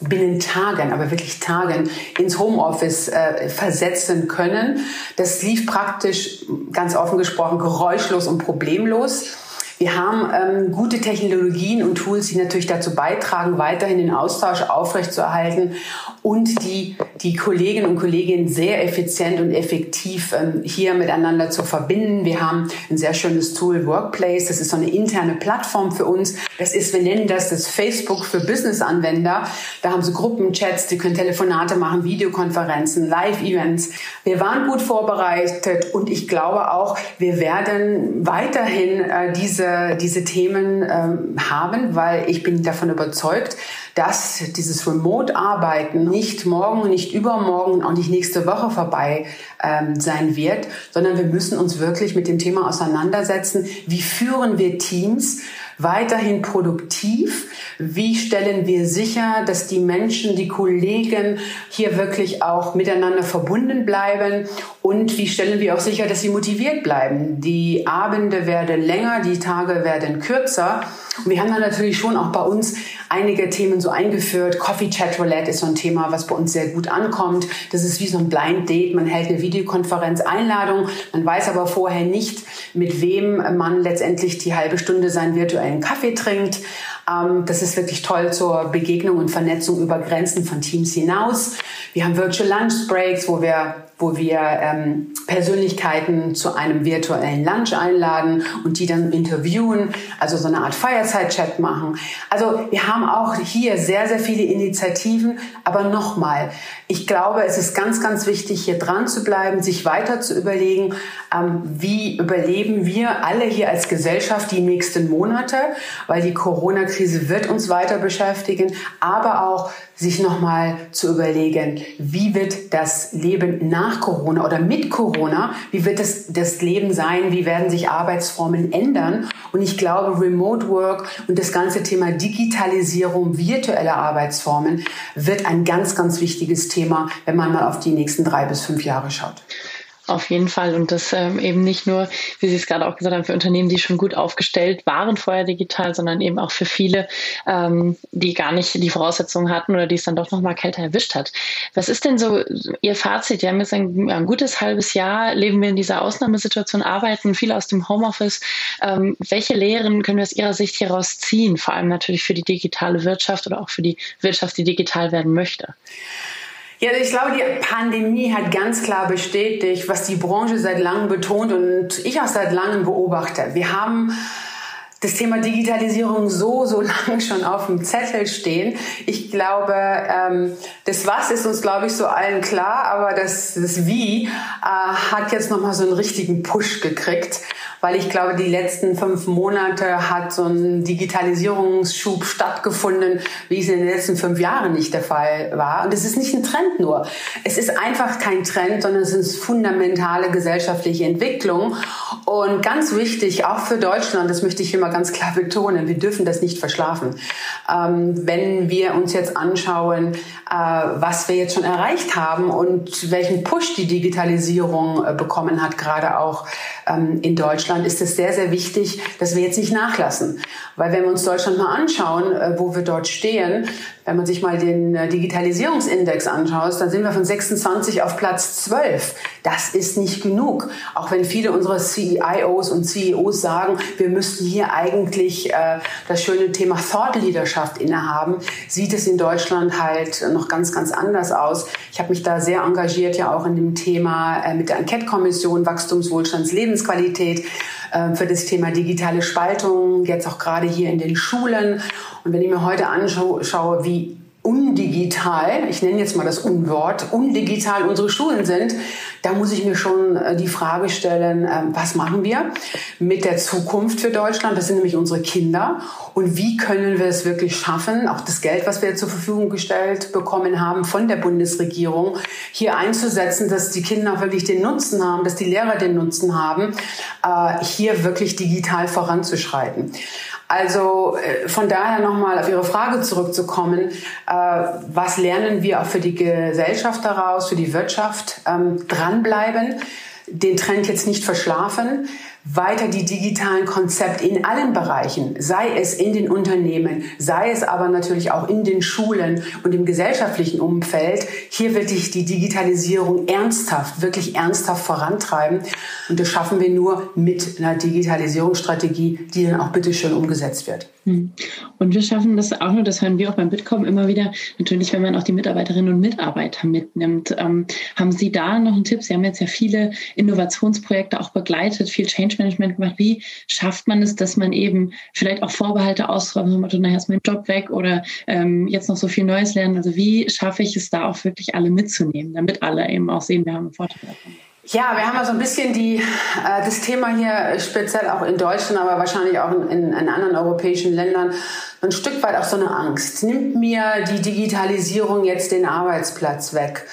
binnen Tagen, aber wirklich Tagen ins Homeoffice äh, versetzen können. Das lief praktisch, ganz offen gesprochen, geräuschlos und problemlos. Wir haben ähm, gute Technologien und Tools, die natürlich dazu beitragen, weiterhin den Austausch aufrechtzuerhalten und die, die Kolleginnen und Kollegen sehr effizient und effektiv ähm, hier miteinander zu verbinden. Wir haben ein sehr schönes Tool, Workplace. Das ist so eine interne Plattform für uns. Das ist, wir nennen das das Facebook für Business-Anwender. Da haben sie Gruppenchats, die können Telefonate machen, Videokonferenzen, Live-Events. Wir waren gut vorbereitet und ich glaube auch, wir werden weiterhin äh, diese diese, Themen ähm, haben, weil ich bin davon überzeugt, dass dieses Remote-Arbeiten nicht morgen, nicht übermorgen und auch nicht nächste Woche vorbei ähm, sein wird, sondern wir müssen uns wirklich mit dem Thema auseinandersetzen. Wie führen wir Teams weiterhin produktiv? Wie stellen wir sicher, dass die Menschen, die Kollegen hier wirklich auch miteinander verbunden bleiben? Und wie stellen wir auch sicher, dass sie motiviert bleiben? Die Abende werden länger, die Tage werden kürzer. Und wir haben dann natürlich schon auch bei uns einige Themen so eingeführt. Coffee Chat Roulette ist so ein Thema, was bei uns sehr gut ankommt. Das ist wie so ein Blind Date. Man hält eine Videokonferenz Einladung. Man weiß aber vorher nicht, mit wem man letztendlich die halbe Stunde seinen virtuellen Kaffee trinkt. Ähm, das ist wirklich toll zur Begegnung und Vernetzung über Grenzen von Teams hinaus. Wir haben Virtual Lunch Breaks, wo wir wo wir ähm, Persönlichkeiten zu einem virtuellen Lunch einladen und die dann interviewen, also so eine Art Fireside-Chat machen. Also wir haben auch hier sehr, sehr viele Initiativen, aber nochmal, ich glaube, es ist ganz, ganz wichtig, hier dran zu bleiben, sich weiter zu überlegen, ähm, wie überleben wir alle hier als Gesellschaft die nächsten Monate, weil die Corona-Krise wird uns weiter beschäftigen, aber auch sich nochmal zu überlegen, wie wird das Leben nach Corona oder mit Corona, wie wird das, das Leben sein, wie werden sich Arbeitsformen ändern. Und ich glaube, Remote Work und das ganze Thema Digitalisierung, virtuelle Arbeitsformen wird ein ganz, ganz wichtiges Thema, wenn man mal auf die nächsten drei bis fünf Jahre schaut. Auf jeden Fall. Und das ähm, eben nicht nur, wie Sie es gerade auch gesagt haben, für Unternehmen, die schon gut aufgestellt waren vorher digital, sondern eben auch für viele, ähm, die gar nicht die Voraussetzungen hatten oder die es dann doch nochmal kälter erwischt hat. Was ist denn so Ihr Fazit? Wir haben jetzt ein, ein, gutes halbes Jahr, leben wir in dieser Ausnahmesituation, arbeiten viele aus dem Homeoffice. Ähm, welche Lehren können wir aus Ihrer Sicht hieraus ziehen? Vor allem natürlich für die digitale Wirtschaft oder auch für die Wirtschaft, die digital werden möchte. Ja, ich glaube, die Pandemie hat ganz klar bestätigt, was die Branche seit langem betont und ich auch seit langem beobachte. Wir haben das Thema Digitalisierung so, so lange schon auf dem Zettel stehen. Ich glaube, ähm, das Was ist uns, glaube ich, so allen klar, aber das, das Wie äh, hat jetzt nochmal so einen richtigen Push gekriegt weil ich glaube, die letzten fünf Monate hat so ein Digitalisierungsschub stattgefunden, wie es in den letzten fünf Jahren nicht der Fall war. Und es ist nicht ein Trend nur. Es ist einfach kein Trend, sondern es sind fundamentale gesellschaftliche Entwicklungen. Und ganz wichtig, auch für Deutschland, das möchte ich immer ganz klar betonen, wir dürfen das nicht verschlafen. Ähm, wenn wir uns jetzt anschauen, äh, was wir jetzt schon erreicht haben und welchen Push die Digitalisierung äh, bekommen hat, gerade auch ähm, in Deutschland, ist es sehr, sehr wichtig, dass wir jetzt nicht nachlassen. Weil wenn wir uns Deutschland mal anschauen, äh, wo wir dort stehen, wenn man sich mal den äh, Digitalisierungsindex anschaut, dann sind wir von 26 auf Platz 12. Das ist nicht genug. Auch wenn viele unserer CIOs und CEOs sagen, wir müssten hier eigentlich äh, das schöne Thema Thought Leadership innehaben, sieht es in Deutschland halt noch ganz, ganz anders aus. Ich habe mich da sehr engagiert, ja auch in dem Thema äh, mit der Enquete-Kommission Wachstumswohlstands, Lebensqualität äh, für das Thema digitale Spaltung, jetzt auch gerade hier in den Schulen. Und wenn ich mir heute anschaue, wie undigital, ich nenne jetzt mal das Unwort, undigital unsere Schulen sind, da muss ich mir schon äh, die Frage stellen, ähm, was machen wir mit der Zukunft für Deutschland? Das sind nämlich unsere Kinder. Und wie können wir es wirklich schaffen, auch das Geld, was wir zur Verfügung gestellt bekommen haben von der Bundesregierung, hier einzusetzen, dass die Kinder wirklich den Nutzen haben, dass die Lehrer den Nutzen haben, äh, hier wirklich digital voranzuschreiten. Also äh, von daher nochmal auf Ihre Frage zurückzukommen, äh, was lernen wir auch für die Gesellschaft daraus, für die Wirtschaft? Ähm, dranbleiben, den Trend jetzt nicht verschlafen, weiter die digitalen Konzepte in allen Bereichen, sei es in den Unternehmen, sei es aber natürlich auch in den Schulen und im gesellschaftlichen Umfeld, hier wirklich die Digitalisierung ernsthaft, wirklich ernsthaft vorantreiben. Und das schaffen wir nur mit einer Digitalisierungsstrategie, die dann auch bitteschön umgesetzt wird. Hm. Und wir schaffen das auch nur, das hören wir auch beim Bitkom immer wieder, natürlich, wenn man auch die Mitarbeiterinnen und Mitarbeiter mitnimmt. Ähm, haben Sie da noch einen Tipp? Sie haben jetzt ja viele Innovationsprojekte auch begleitet, viel Change Management gemacht. Wie schafft man es, dass man eben vielleicht auch Vorbehalte ausräumt, so nachher ist mein Job weg oder ähm, jetzt noch so viel Neues lernen? Also wie schaffe ich es da auch wirklich alle mitzunehmen, damit alle eben auch sehen, wir haben einen Vorteil davon? Ja, wir haben ja so ein bisschen die, äh, das Thema hier speziell auch in Deutschland, aber wahrscheinlich auch in, in, anderen europäischen Ländern ein Stück weit auch so eine Angst. Nimmt mir die Digitalisierung jetzt den Arbeitsplatz weg?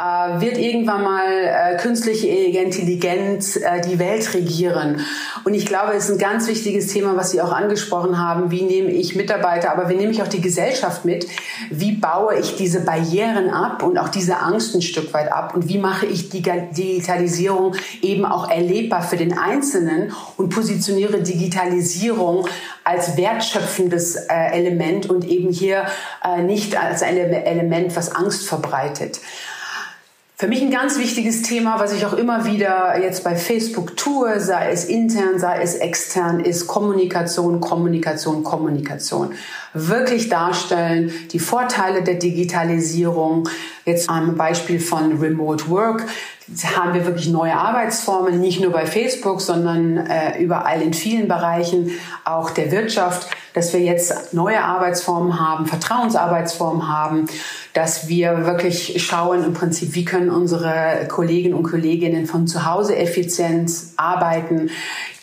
Äh, wird irgendwann mal äh, künstliche Intelligenz äh, die Welt regieren. Und ich glaube, es ist ein ganz wichtiges Thema, was Sie auch angesprochen haben. Wie nehme ich Mitarbeiter, aber wie nehme ich auch die Gesellschaft mit? Wie baue ich diese Barrieren ab und auch diese Angst ein Stück weit ab? Und wie mache ich die Digitalisierung eben auch erlebbar für den Einzelnen und positioniere Digitalisierung als wertschöpfendes äh, Element und eben hier äh, nicht als ein Element, was Angst verbreitet. Für mich ein ganz wichtiges Thema, was ich auch immer wieder jetzt bei Facebook tue, sei es intern, sei es extern, ist Kommunikation, Kommunikation, Kommunikation. Wirklich darstellen, die Vorteile der Digitalisierung. Jetzt am Beispiel von Remote Work haben wir wirklich neue Arbeitsformen, nicht nur bei Facebook, sondern äh, überall in vielen Bereichen, auch der Wirtschaft dass wir jetzt neue Arbeitsformen haben, Vertrauensarbeitsformen haben, dass wir wirklich schauen im Prinzip, wie können unsere Kolleginnen und Kolleginnen von zu Hause effizient arbeiten.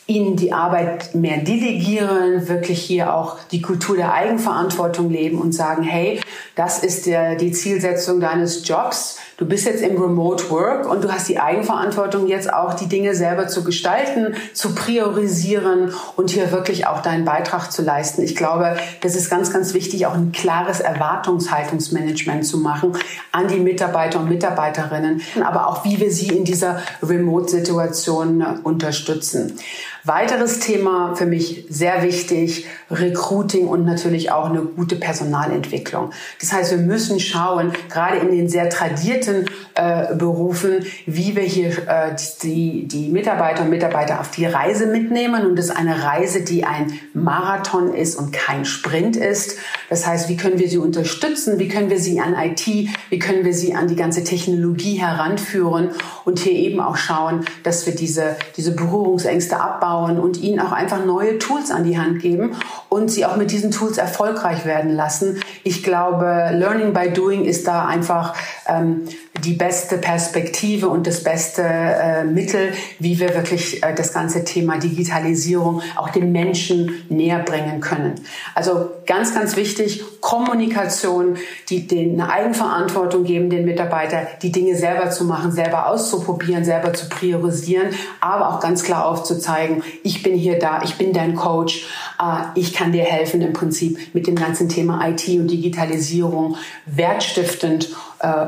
ihnen die Arbeit mehr delegieren, wirklich hier auch die Kultur der Eigenverantwortung leben und sagen, hey, das ist der, die Zielsetzung deines Jobs. Du bist jetzt im Remote Work und du hast die Eigenverantwortung jetzt auch die Dinge selber zu gestalten, zu priorisieren und hier wirklich auch deinen Beitrag zu leisten. Ich glaube, das ist ganz, ganz wichtig, auch ein klares Erwartungshaltungsmanagement zu machen an die Mitarbeiter und Mitarbeiterinnen, aber auch wie wir sie in dieser Remote-Situation unterstützen. Weiteres Thema für mich sehr wichtig, Recruiting und natürlich auch eine gute Personalentwicklung. Das heißt, wir müssen schauen, gerade in den sehr tradierten äh, Berufen, wie wir hier äh, die, die Mitarbeiter und Mitarbeiter auf die Reise mitnehmen. Und das ist eine Reise, die ein Marathon ist und kein Sprint ist. Das heißt, wie können wir sie unterstützen? Wie können wir sie an IT, wie können wir sie an die ganze Technologie heranführen und hier eben auch schauen, dass wir diese, diese Berührungsängste abbauen und ihnen auch einfach neue Tools an die Hand geben und sie auch mit diesen Tools erfolgreich werden lassen. Ich glaube, Learning by Doing ist da einfach ähm, die beste Perspektive und das beste äh, Mittel, wie wir wirklich äh, das ganze Thema Digitalisierung auch den Menschen näher bringen können. Also ganz, ganz wichtig, Kommunikation, die den eine Eigenverantwortung geben, den Mitarbeiter, die Dinge selber zu machen, selber auszuprobieren, selber zu priorisieren, aber auch ganz klar aufzuzeigen, ich bin hier da, ich bin dein Coach, äh, ich kann dir helfen im Prinzip mit dem ganzen Thema IT und Digitalisierung wertstiftend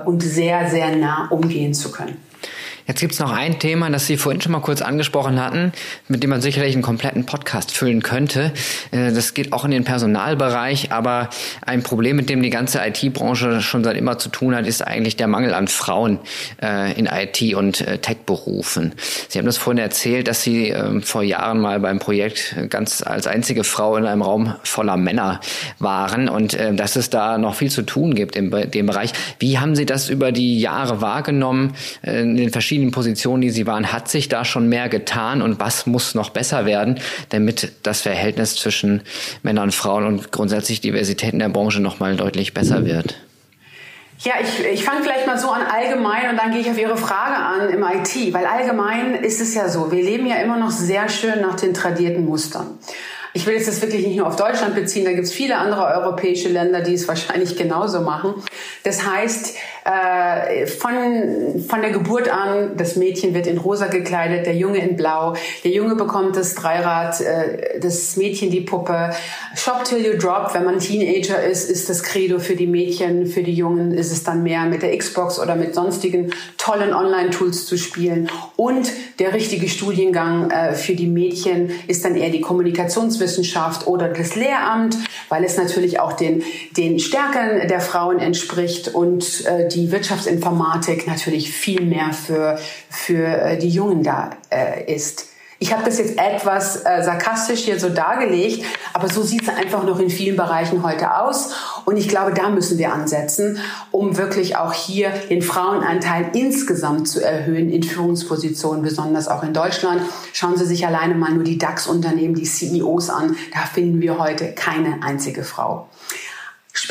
und sehr, sehr nah umgehen zu können. Jetzt gibt's noch ein Thema, das Sie vorhin schon mal kurz angesprochen hatten, mit dem man sicherlich einen kompletten Podcast füllen könnte. Äh, das geht auch in den Personalbereich, aber ein Problem, mit dem die ganze IT-Branche schon seit immer zu tun hat, ist eigentlich der Mangel an Frauen äh, in IT- und äh, Tech-Berufen. Sie haben das vorhin erzählt, dass Sie ähm, vor Jahren mal beim Projekt ganz als einzige Frau in einem Raum voller Männer waren und dass es da noch viel zu tun gibt in dem Bereich. Wie haben Sie das über die Jahre wahrgenommen in den verschiedenen verschiedenen Positionen, die Sie waren, hat sich da schon mehr getan und was muss noch besser werden, damit das Verhältnis zwischen Männern und Frauen und grundsätzlich Diversität in der Branche nochmal deutlich besser wird? Ja, ich, ich fange vielleicht mal so an allgemein und dann gehe ich auf Ihre Frage an im IT, weil allgemein ist es ja so, wir leben ja immer noch sehr schön nach den tradierten Mustern. Ich will jetzt das wirklich nicht nur auf Deutschland beziehen, da gibt es viele andere europäische Länder, die es wahrscheinlich genauso machen. Das heißt, äh, von, von der Geburt an, das Mädchen wird in rosa gekleidet, der Junge in blau, der Junge bekommt das Dreirad, äh, das Mädchen die Puppe. Shop till you drop, wenn man Teenager ist, ist das Credo für die Mädchen, für die Jungen ist es dann mehr mit der Xbox oder mit sonstigen tollen Online-Tools zu spielen. Und der richtige Studiengang äh, für die Mädchen ist dann eher die Kommunikationswissenschaft oder das Lehramt, weil es natürlich auch den, den Stärken der Frauen entspricht und äh, die Wirtschaftsinformatik natürlich viel mehr für, für äh, die Jungen da äh, ist. Ich habe das jetzt etwas äh, sarkastisch hier so dargelegt, aber so sieht es einfach noch in vielen Bereichen heute aus. Und ich glaube, da müssen wir ansetzen, um wirklich auch hier den Frauenanteil insgesamt zu erhöhen in Führungspositionen, besonders auch in Deutschland. Schauen Sie sich alleine mal nur die DAX-Unternehmen, die CEOs an. Da finden wir heute keine einzige Frau.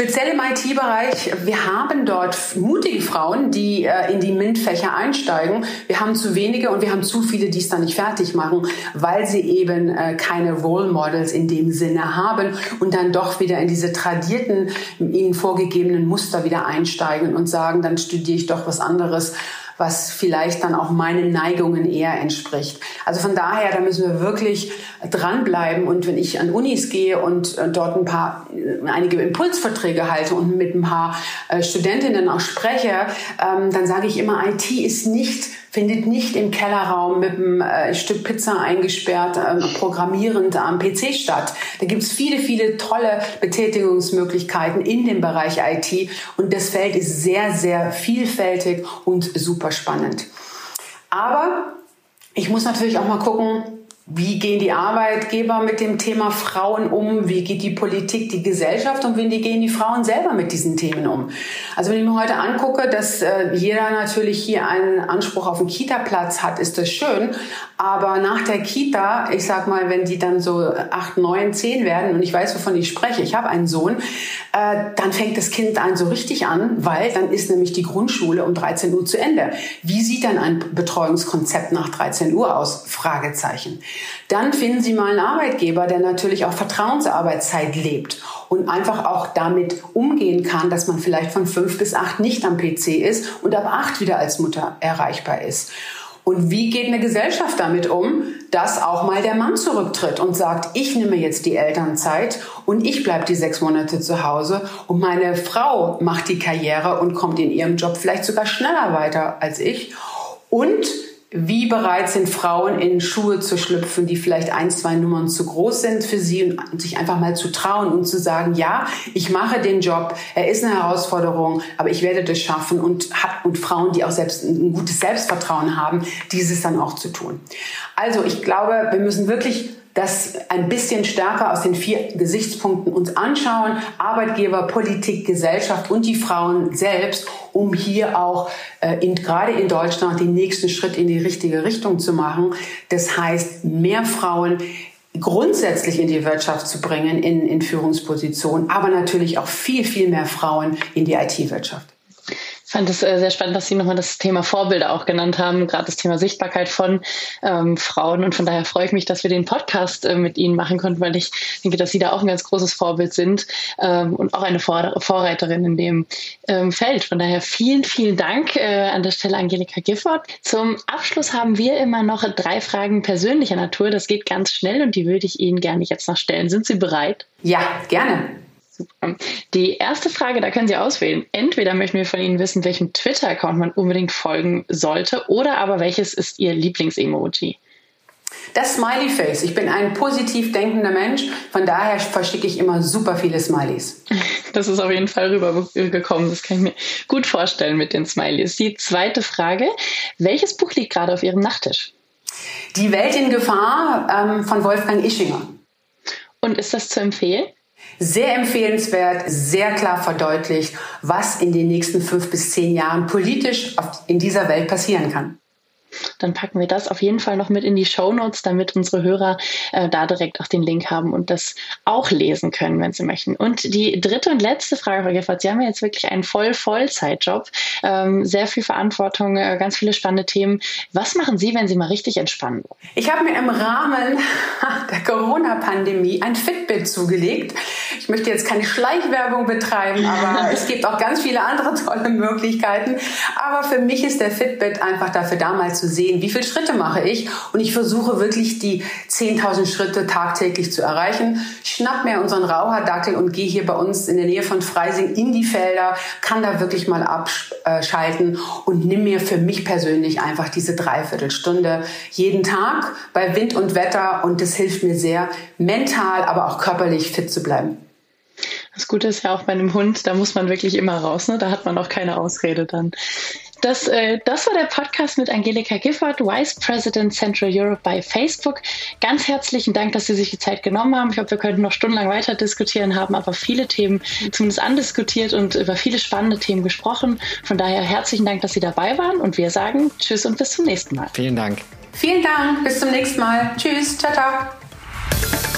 Speziell im IT-Bereich, wir haben dort mutige Frauen, die äh, in die MINT-Fächer einsteigen. Wir haben zu wenige und wir haben zu viele, die es dann nicht fertig machen, weil sie eben äh, keine Role Models in dem Sinne haben und dann doch wieder in diese tradierten, ihnen vorgegebenen Muster wieder einsteigen und sagen, dann studiere ich doch was anderes was vielleicht dann auch meinen Neigungen eher entspricht. Also von daher, da müssen wir wirklich dranbleiben. Und wenn ich an Unis gehe und äh, dort ein paar, äh, einige Impulsverträge halte und mit ein paar äh, Studentinnen auch spreche, ähm, dann sage ich immer, IT ist nicht findet nicht im Kellerraum mit einem äh, Stück Pizza eingesperrt, äh, programmierend am PC statt. Da gibt es viele, viele tolle Betätigungsmöglichkeiten in dem Bereich IT und das Feld ist sehr, sehr vielfältig und super spannend. Aber ich muss natürlich auch mal gucken, wie gehen die Arbeitgeber mit dem Thema Frauen um? Wie geht die Politik, die Gesellschaft und wie gehen die Frauen selber mit diesen Themen um? Also wenn ich mir heute angucke, dass äh, jeder natürlich hier einen Anspruch auf einen Kita-Platz hat, ist das schön. Aber nach der Kita, ich sag mal, wenn die dann so acht, neun, zehn werden und ich weiß, wovon ich spreche, ich habe einen Sohn, äh, dann fängt das Kind an so richtig an, weil dann ist nämlich die Grundschule um 13 Uhr zu Ende. Wie sieht dann ein Betreuungskonzept nach 13 Uhr aus? Fragezeichen. Dann finden Sie mal einen Arbeitgeber, der natürlich auch Vertrauensarbeitszeit lebt und einfach auch damit umgehen kann, dass man vielleicht von fünf bis acht nicht am PC ist und ab acht wieder als Mutter erreichbar ist. Und wie geht eine Gesellschaft damit um, dass auch mal der Mann zurücktritt und sagt, ich nehme jetzt die Elternzeit und ich bleibe die sechs Monate zu Hause und meine Frau macht die Karriere und kommt in ihrem Job vielleicht sogar schneller weiter als ich. Und wie bereit sind Frauen in Schuhe zu schlüpfen, die vielleicht ein, zwei Nummern zu groß sind für sie und sich einfach mal zu trauen und zu sagen, ja, ich mache den Job, er ist eine Herausforderung, aber ich werde das schaffen und und Frauen, die auch selbst ein gutes Selbstvertrauen haben, dieses dann auch zu tun. Also ich glaube, wir müssen wirklich das ein bisschen stärker aus den vier Gesichtspunkten uns anschauen, Arbeitgeber, Politik, Gesellschaft und die Frauen selbst, um hier auch äh, in, gerade in Deutschland den nächsten Schritt in die richtige Richtung zu machen. Das heißt, mehr Frauen grundsätzlich in die Wirtschaft zu bringen, in, in Führungspositionen, aber natürlich auch viel, viel mehr Frauen in die IT-Wirtschaft. Ich fand es äh, sehr spannend, dass Sie nochmal das Thema Vorbilder auch genannt haben, gerade das Thema Sichtbarkeit von ähm, Frauen. Und von daher freue ich mich, dass wir den Podcast äh, mit Ihnen machen konnten, weil ich denke, dass Sie da auch ein ganz großes Vorbild sind ähm, und auch eine Vor Vorreiterin in dem ähm, Feld. Von daher vielen, vielen Dank äh, an der Stelle Angelika Gifford. Zum Abschluss haben wir immer noch drei Fragen persönlicher Natur. Das geht ganz schnell und die würde ich Ihnen gerne jetzt noch stellen. Sind Sie bereit? Ja, gerne. Super. Die erste Frage, da können Sie auswählen. Entweder möchten wir von Ihnen wissen, welchem Twitter-Account man unbedingt folgen sollte, oder aber welches ist Ihr Lieblings-Emoji? Das Smiley Face. Ich bin ein positiv denkender Mensch, von daher verschicke ich immer super viele Smileys. Das ist auf jeden Fall rübergekommen. Das kann ich mir gut vorstellen mit den Smileys. Die zweite Frage: Welches Buch liegt gerade auf Ihrem Nachttisch? Die Welt in Gefahr ähm, von Wolfgang Ischinger. Und ist das zu empfehlen? Sehr empfehlenswert, sehr klar verdeutlicht, was in den nächsten fünf bis zehn Jahren politisch in dieser Welt passieren kann dann packen wir das auf jeden Fall noch mit in die Show Notes, damit unsere Hörer äh, da direkt auch den Link haben und das auch lesen können, wenn sie möchten. Und die dritte und letzte Frage, Frau Giffert, Sie haben ja jetzt wirklich einen voll Vollzeitjob, ähm, sehr viel Verantwortung, äh, ganz viele spannende Themen. Was machen Sie, wenn Sie mal richtig entspannen? Ich habe mir im Rahmen der Corona-Pandemie ein Fitbit zugelegt. Ich möchte jetzt keine Schleichwerbung betreiben, aber es gibt auch ganz viele andere tolle Möglichkeiten. Aber für mich ist der Fitbit einfach dafür damals zu sehen, wie viele Schritte mache ich. Und ich versuche wirklich die 10.000 Schritte tagtäglich zu erreichen. Ich schnapp mir unseren Rauherdackel und gehe hier bei uns in der Nähe von Freising in die Felder, kann da wirklich mal abschalten und nimm mir für mich persönlich einfach diese Dreiviertelstunde jeden Tag bei Wind und Wetter. Und das hilft mir sehr, mental, aber auch körperlich fit zu bleiben. Das Gute ist ja auch bei einem Hund, da muss man wirklich immer raus, ne? Da hat man auch keine Ausrede dann. Das, äh, das war der Podcast mit Angelika Gifford, Vice President Central Europe bei Facebook. Ganz herzlichen Dank, dass Sie sich die Zeit genommen haben. Ich glaube, wir könnten noch stundenlang weiter diskutieren, haben aber viele Themen zumindest andiskutiert und über viele spannende Themen gesprochen. Von daher herzlichen Dank, dass Sie dabei waren und wir sagen Tschüss und bis zum nächsten Mal. Vielen Dank. Vielen Dank, bis zum nächsten Mal. Tschüss, ciao, ciao.